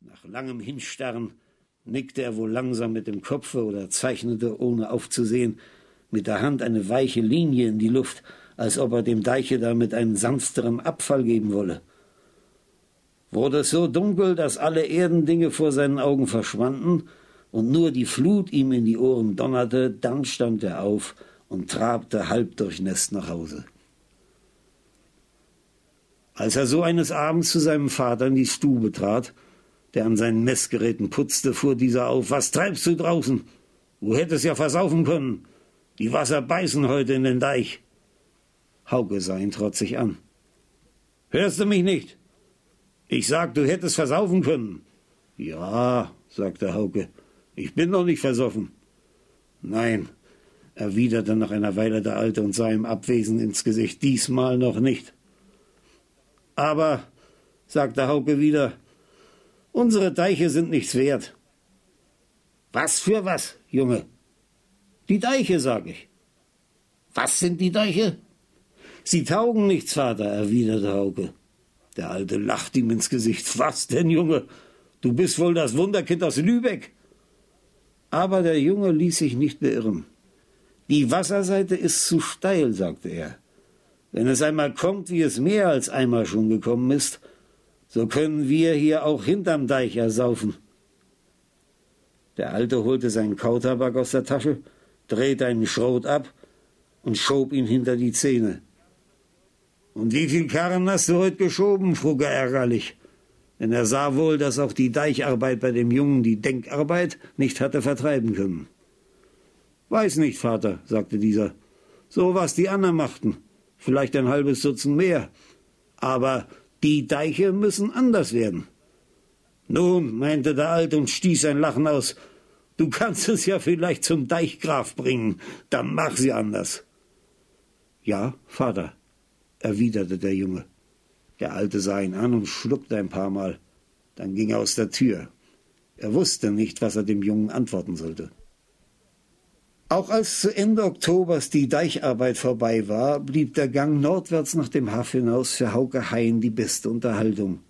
Nach langem Hinstarren nickte er wohl langsam mit dem Kopfe oder zeichnete, ohne aufzusehen, mit der Hand eine weiche Linie in die Luft, als ob er dem Deiche damit einen sanfteren Abfall geben wolle. Wurde es so dunkel, dass alle Erdendinge vor seinen Augen verschwanden und nur die Flut ihm in die Ohren donnerte, dann stand er auf und trabte halb durchnässt nach Hause. Als er so eines Abends zu seinem Vater in die Stube trat, der an seinen Messgeräten putzte, fuhr dieser auf. Was treibst du draußen? Du hättest ja versaufen können. Die Wasser beißen heute in den Deich. Hauke sah ihn trotzig an. Hörst du mich nicht? Ich sag, du hättest versaufen können. Ja, sagte Hauke, ich bin noch nicht versoffen. Nein, erwiderte nach einer Weile der Alte und sah ihm abwesend ins Gesicht, diesmal noch nicht. Aber, sagte Hauke wieder, unsere Deiche sind nichts wert. Was für was, Junge? Die Deiche, sag ich. Was sind die Deiche? Sie taugen nichts, Vater, erwiderte Hauke. Der Alte lachte ihm ins Gesicht. Was denn, Junge? Du bist wohl das Wunderkind aus Lübeck. Aber der Junge ließ sich nicht beirren. Die Wasserseite ist zu steil, sagte er. Wenn es einmal kommt, wie es mehr als einmal schon gekommen ist, so können wir hier auch hinterm Deich ersaufen. Der Alte holte seinen Kautabak aus der Tasche, drehte einen Schrot ab und schob ihn hinter die Zähne. Und wie viel Karren hast du heute geschoben? frug er ärgerlich. Denn er sah wohl, dass auch die Deicharbeit bei dem Jungen die Denkarbeit nicht hatte vertreiben können. Weiß nicht, Vater, sagte dieser. So was die anderen machten. Vielleicht ein halbes Dutzend mehr. Aber die Deiche müssen anders werden. Nun, meinte der Alte und stieß ein Lachen aus, du kannst es ja vielleicht zum Deichgraf bringen, dann mach sie anders. Ja, Vater, erwiderte der Junge. Der Alte sah ihn an und schluckte ein paar Mal. Dann ging er aus der Tür. Er wusste nicht, was er dem Jungen antworten sollte. Auch als zu Ende Oktobers die Deicharbeit vorbei war, blieb der Gang nordwärts nach dem Haff hinaus für Hauke Hein die beste Unterhaltung.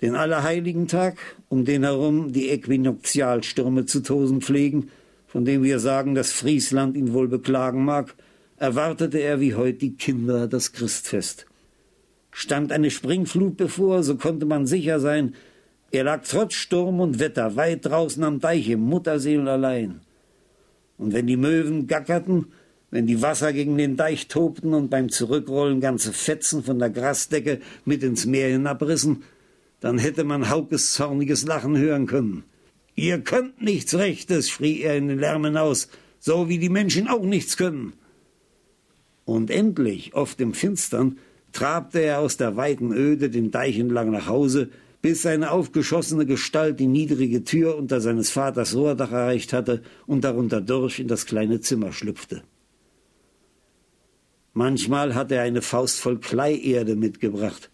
Den Allerheiligentag, um den herum die Äquinoktialstürme zu tosen pflegen, von dem wir sagen, dass Friesland ihn wohl beklagen mag, erwartete er wie heut die Kinder das Christfest. Stand eine Springflut bevor, so konnte man sicher sein, er lag trotz Sturm und Wetter weit draußen am Deich im Mutterseel allein. Und wenn die Möwen gackerten, wenn die Wasser gegen den Deich tobten und beim Zurückrollen ganze Fetzen von der Grasdecke mit ins Meer hinabrissen, dann hätte man Haukes zorniges Lachen hören können. Ihr könnt nichts Rechtes, schrie er in den Lärm hinaus, so wie die Menschen auch nichts können. Und endlich, oft im Finstern, trabte er aus der weiten Öde den Deich entlang nach Hause, bis seine aufgeschossene Gestalt die niedrige Tür unter seines Vaters Rohrdach erreicht hatte und darunter durch in das kleine Zimmer schlüpfte. Manchmal hatte er eine Faust voll Kleierde mitgebracht.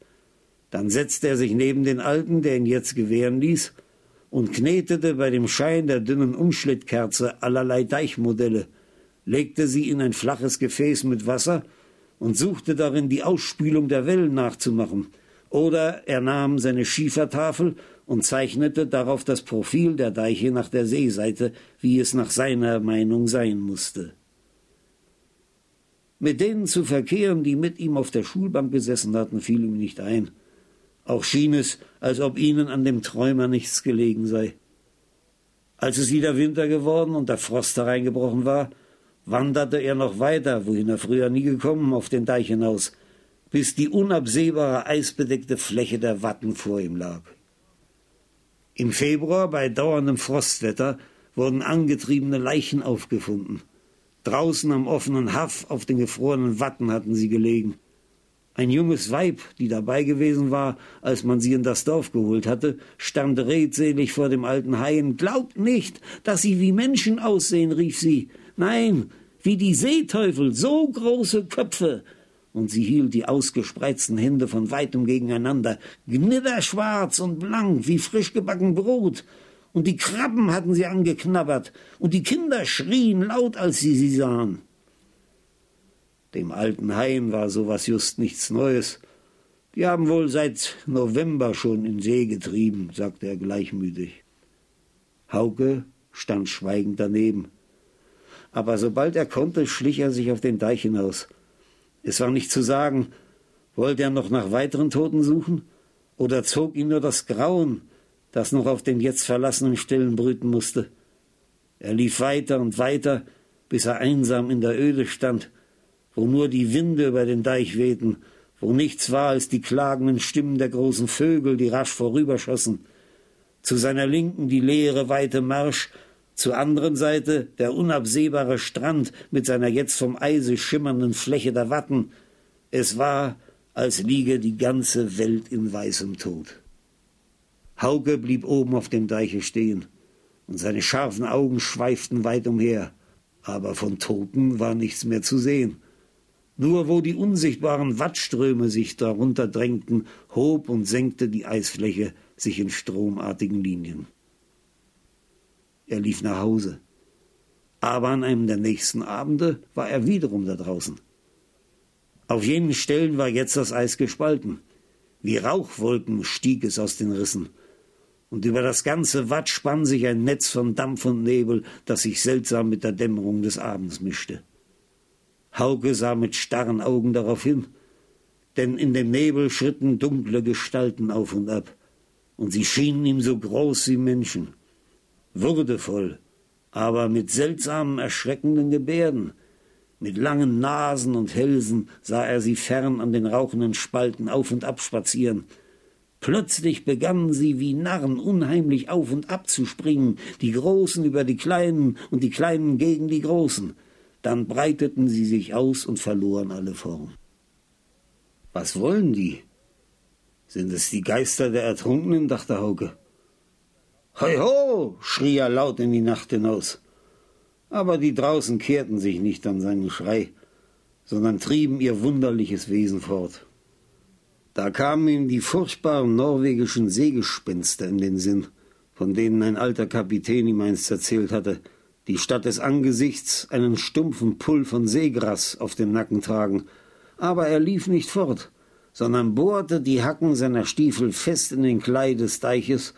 Dann setzte er sich neben den Alten, der ihn jetzt gewähren ließ, und knetete bei dem Schein der dünnen Umschlittkerze allerlei Deichmodelle, legte sie in ein flaches Gefäß mit Wasser und suchte darin die Ausspülung der Wellen nachzumachen – oder er nahm seine Schiefertafel und zeichnete darauf das Profil der Deiche nach der Seeseite, wie es nach seiner Meinung sein musste. Mit denen zu verkehren, die mit ihm auf der Schulbank gesessen hatten, fiel ihm nicht ein. Auch schien es, als ob ihnen an dem Träumer nichts gelegen sei. Als es wieder Winter geworden und der Frost hereingebrochen war, wanderte er noch weiter, wohin er früher nie gekommen, auf den Deich hinaus, bis die unabsehbare eisbedeckte Fläche der Watten vor ihm lag. Im Februar bei dauerndem Frostwetter wurden angetriebene Leichen aufgefunden. Draußen am offenen Haff auf den gefrorenen Watten hatten sie gelegen. Ein junges Weib, die dabei gewesen war, als man sie in das Dorf geholt hatte, stand redselig vor dem alten Haien. Glaubt nicht, dass sie wie Menschen aussehen, rief sie. Nein, wie die Seeteufel, so große Köpfe, und sie hielt die ausgespreizten Hände von weitem gegeneinander, gnitterschwarz und blank wie frisch gebacken Brot, und die Krabben hatten sie angeknabbert, und die Kinder schrien laut, als sie sie sahen. Dem alten Hain war sowas just nichts Neues. Die haben wohl seit November schon in See getrieben, sagte er gleichmütig. Hauke stand schweigend daneben. Aber sobald er konnte, schlich er sich auf den Deich hinaus. Es war nicht zu sagen, wollte er noch nach weiteren Toten suchen? Oder zog ihn nur das Grauen, das noch auf den jetzt verlassenen Stellen brüten musste? Er lief weiter und weiter, bis er einsam in der Öde stand, wo nur die Winde über den Deich wehten, wo nichts war als die klagenden Stimmen der großen Vögel, die rasch vorüberschossen. Zu seiner Linken die leere, weite Marsch, zur anderen Seite der unabsehbare Strand mit seiner jetzt vom Eise schimmernden Fläche der Watten. Es war, als liege die ganze Welt in weißem Tod. Hauke blieb oben auf dem Deiche stehen, und seine scharfen Augen schweiften weit umher, aber von Toten war nichts mehr zu sehen. Nur wo die unsichtbaren Wattströme sich darunter drängten, hob und senkte die Eisfläche sich in stromartigen Linien. Er lief nach Hause. Aber an einem der nächsten Abende war er wiederum da draußen. Auf jenen Stellen war jetzt das Eis gespalten. Wie Rauchwolken stieg es aus den Rissen. Und über das ganze Watt spann sich ein Netz von Dampf und Nebel, das sich seltsam mit der Dämmerung des Abends mischte. Hauke sah mit starren Augen darauf hin, denn in dem Nebel schritten dunkle Gestalten auf und ab, und sie schienen ihm so groß wie Menschen würdevoll, aber mit seltsamen, erschreckenden Gebärden. Mit langen Nasen und Hälsen sah er sie fern an den rauchenden Spalten auf und ab spazieren. Plötzlich begannen sie wie Narren unheimlich auf und ab zu springen, die Großen über die Kleinen und die Kleinen gegen die Großen. Dann breiteten sie sich aus und verloren alle Form. Was wollen die? Sind es die Geister der Ertrunkenen? dachte Hauke. Hoi ho! schrie er laut in die Nacht hinaus. Aber die draußen kehrten sich nicht an seinen Schrei, sondern trieben ihr wunderliches Wesen fort. Da kamen ihm die furchtbaren norwegischen Seegespenster in den Sinn, von denen ein alter Kapitän ihm einst erzählt hatte, die statt des Angesichts einen stumpfen Pull von Seegras auf dem Nacken tragen. Aber er lief nicht fort, sondern bohrte die Hacken seiner Stiefel fest in den Kleid des Deiches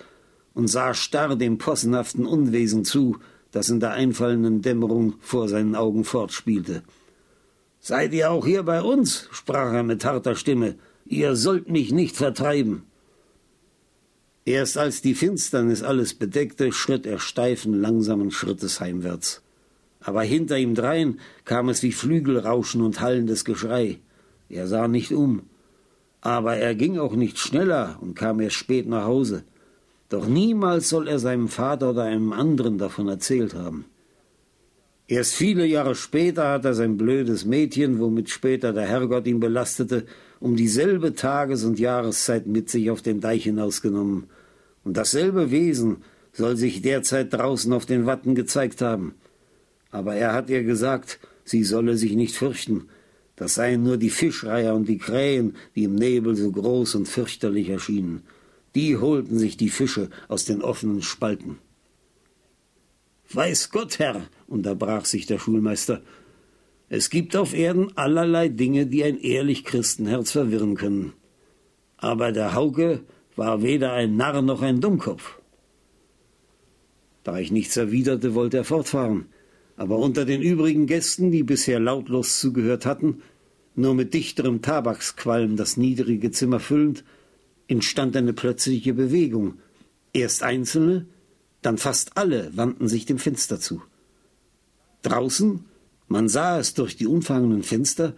und sah starr dem possenhaften Unwesen zu, das in der einfallenden Dämmerung vor seinen Augen fortspielte. Seid ihr auch hier bei uns? sprach er mit harter Stimme. Ihr sollt mich nicht vertreiben. Erst als die Finsternis alles bedeckte, schritt er steifen, langsamen Schrittes heimwärts. Aber hinter ihm drein kam es wie Flügelrauschen und hallendes Geschrei. Er sah nicht um. Aber er ging auch nicht schneller und kam erst spät nach Hause. Doch niemals soll er seinem Vater oder einem anderen davon erzählt haben. Erst viele Jahre später hat er sein blödes Mädchen, womit später der Herrgott ihn belastete, um dieselbe Tages- und Jahreszeit mit sich auf den Deich hinausgenommen. Und dasselbe Wesen soll sich derzeit draußen auf den Watten gezeigt haben. Aber er hat ihr gesagt, sie solle sich nicht fürchten. Das seien nur die Fischreiher und die Krähen, die im Nebel so groß und fürchterlich erschienen. Die holten sich die Fische aus den offenen Spalten. Weiß Gott, Herr, unterbrach sich der Schulmeister, es gibt auf Erden allerlei Dinge, die ein ehrlich Christenherz verwirren können. Aber der Hauke war weder ein Narr noch ein Dummkopf. Da ich nichts erwiderte, wollte er fortfahren, aber unter den übrigen Gästen, die bisher lautlos zugehört hatten, nur mit dichterem Tabaksqualm das niedrige Zimmer füllend, entstand eine plötzliche Bewegung. Erst einzelne, dann fast alle wandten sich dem Fenster zu. Draußen, man sah es durch die umfangenden Fenster,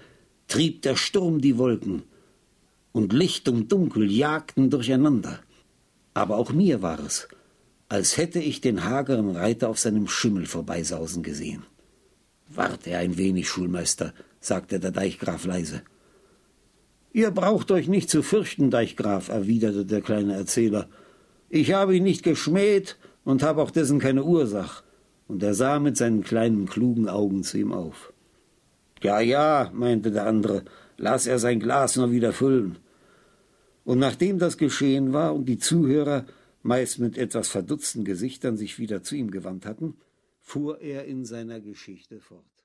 trieb der Sturm die Wolken, und Licht und Dunkel jagten durcheinander. Aber auch mir war es, als hätte ich den hageren Reiter auf seinem Schimmel vorbeisausen gesehen. Warte ein wenig, Schulmeister, sagte der Deichgraf leise. Ihr braucht euch nicht zu fürchten, Deichgraf, erwiderte der kleine Erzähler. Ich habe ihn nicht geschmäht und habe auch dessen keine Ursach. Und er sah mit seinen kleinen, klugen Augen zu ihm auf. Ja, ja, meinte der andere, lass er sein Glas nur wieder füllen. Und nachdem das geschehen war und die Zuhörer meist mit etwas verdutzten Gesichtern sich wieder zu ihm gewandt hatten, fuhr er in seiner Geschichte fort.